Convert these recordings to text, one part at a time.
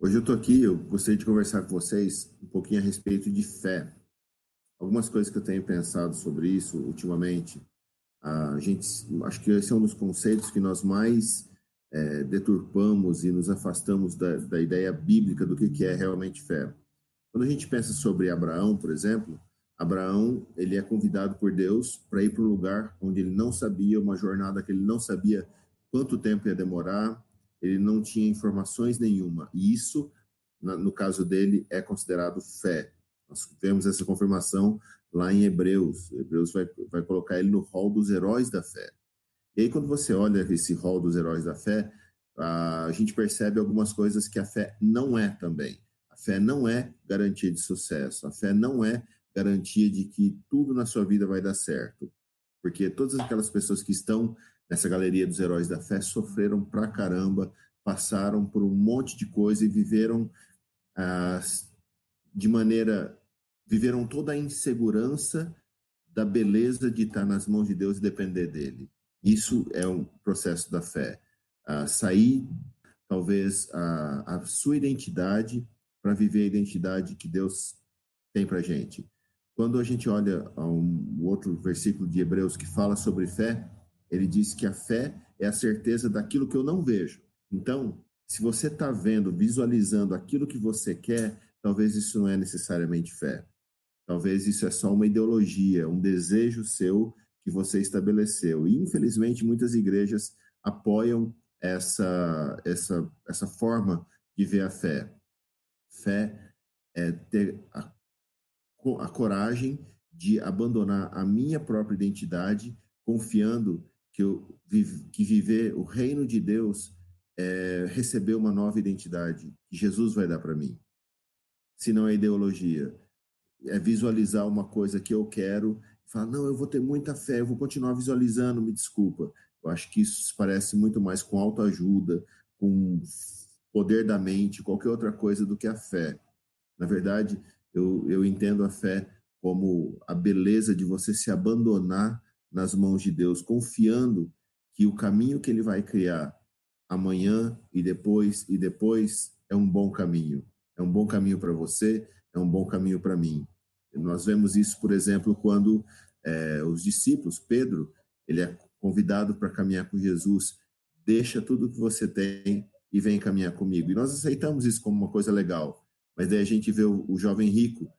Hoje eu estou aqui, eu gostaria de conversar com vocês um pouquinho a respeito de fé. Algumas coisas que eu tenho pensado sobre isso ultimamente. A gente, acho que esse é um dos conceitos que nós mais é, deturpamos e nos afastamos da, da ideia bíblica do que, que é realmente fé. Quando a gente pensa sobre Abraão, por exemplo, Abraão ele é convidado por Deus para ir para um lugar onde ele não sabia, uma jornada que ele não sabia quanto tempo ia demorar, ele não tinha informações nenhuma. E isso, no caso dele, é considerado fé. Nós vemos essa confirmação lá em Hebreus. Hebreus vai, vai colocar ele no rol dos heróis da fé. E aí, quando você olha esse rol dos heróis da fé, a gente percebe algumas coisas que a fé não é também. A fé não é garantia de sucesso. A fé não é garantia de que tudo na sua vida vai dar certo. Porque todas aquelas pessoas que estão nessa galeria dos heróis da fé sofreram pra caramba, passaram por um monte de coisa e viveram de maneira. viveram toda a insegurança da beleza de estar nas mãos de Deus e depender dele. Isso é um processo da fé. Sair, talvez, a, a sua identidade para viver a identidade que Deus tem para gente. Quando a gente olha um outro versículo de Hebreus que fala sobre fé, ele diz que a fé é a certeza daquilo que eu não vejo. Então, se você está vendo, visualizando aquilo que você quer, talvez isso não é necessariamente fé. Talvez isso é só uma ideologia, um desejo seu que você estabeleceu. E, infelizmente, muitas igrejas apoiam essa, essa, essa forma de ver a fé. Fé é ter a, a coragem de abandonar a minha própria identidade, confiando que, que viver o reino de Deus é receber uma nova identidade que Jesus vai dar para mim. Se não é ideologia, é visualizar uma coisa que eu quero falar, não, eu vou ter muita fé, eu vou continuar visualizando, me desculpa. Eu acho que isso se parece muito mais com autoajuda, com poder da mente, qualquer outra coisa do que a fé. Na verdade, eu, eu entendo a fé como a beleza de você se abandonar nas mãos de Deus, confiando que o caminho que ele vai criar amanhã e depois e depois é um bom caminho. É um bom caminho para você, é um bom caminho para mim. Nós vemos isso, por exemplo, quando é, os discípulos, Pedro, ele é convidado para caminhar com Jesus. Deixa tudo que você tem e vem caminhar comigo. E nós aceitamos isso como uma coisa legal. Mas daí a gente vê o, o jovem rico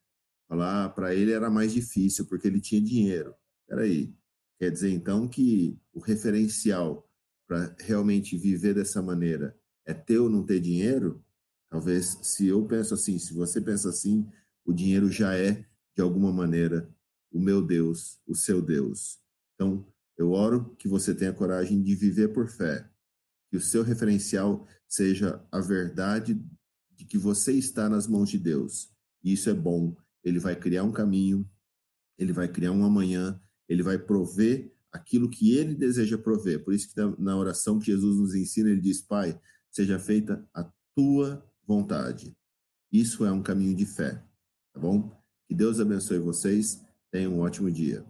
falar, ah, para ele era mais difícil porque ele tinha dinheiro. Peraí, Quer dizer, então, que o referencial para realmente viver dessa maneira é ter ou não ter dinheiro? Talvez, se eu penso assim, se você pensa assim, o dinheiro já é, de alguma maneira, o meu Deus, o seu Deus. Então, eu oro que você tenha coragem de viver por fé, que o seu referencial seja a verdade de que você está nas mãos de Deus. E isso é bom. Ele vai criar um caminho, ele vai criar um amanhã, ele vai prover aquilo que ele deseja prover. Por isso que na oração que Jesus nos ensina, ele diz: Pai, seja feita a tua vontade. Isso é um caminho de fé, tá bom? Que Deus abençoe vocês. Tenham um ótimo dia.